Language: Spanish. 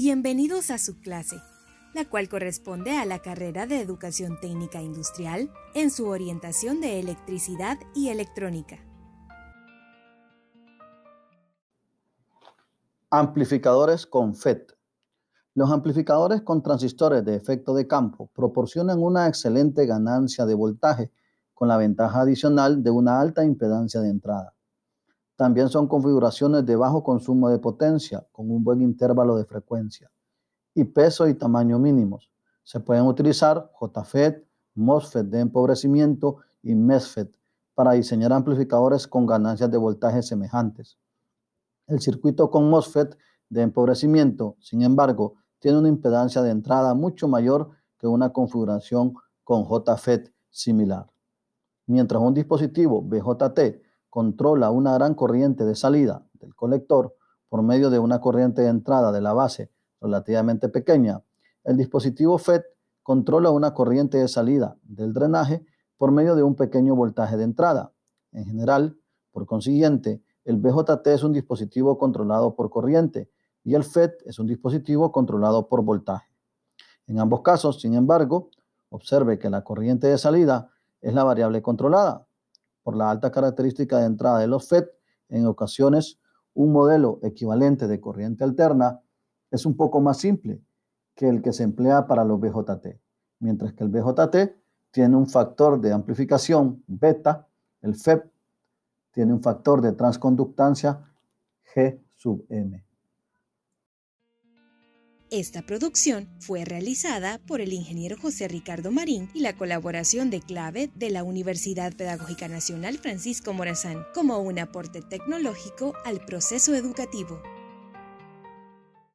Bienvenidos a su clase, la cual corresponde a la carrera de Educación Técnica Industrial en su orientación de electricidad y electrónica. Amplificadores con FET. Los amplificadores con transistores de efecto de campo proporcionan una excelente ganancia de voltaje con la ventaja adicional de una alta impedancia de entrada. También son configuraciones de bajo consumo de potencia con un buen intervalo de frecuencia y peso y tamaño mínimos. Se pueden utilizar JFET, MOSFET de empobrecimiento y MESFET para diseñar amplificadores con ganancias de voltaje semejantes. El circuito con MOSFET de empobrecimiento, sin embargo, tiene una impedancia de entrada mucho mayor que una configuración con JFET similar. Mientras un dispositivo BJT controla una gran corriente de salida del colector por medio de una corriente de entrada de la base relativamente pequeña, el dispositivo FET controla una corriente de salida del drenaje por medio de un pequeño voltaje de entrada. En general, por consiguiente, el BJT es un dispositivo controlado por corriente y el FET es un dispositivo controlado por voltaje. En ambos casos, sin embargo, observe que la corriente de salida es la variable controlada, por la alta característica de entrada de los FET, en ocasiones un modelo equivalente de corriente alterna es un poco más simple que el que se emplea para los BJT, mientras que el BJT tiene un factor de amplificación beta, el FET tiene un factor de transconductancia G sub m. Esta producción fue realizada por el ingeniero José Ricardo Marín y la colaboración de clave de la Universidad Pedagógica Nacional Francisco Morazán como un aporte tecnológico al proceso educativo.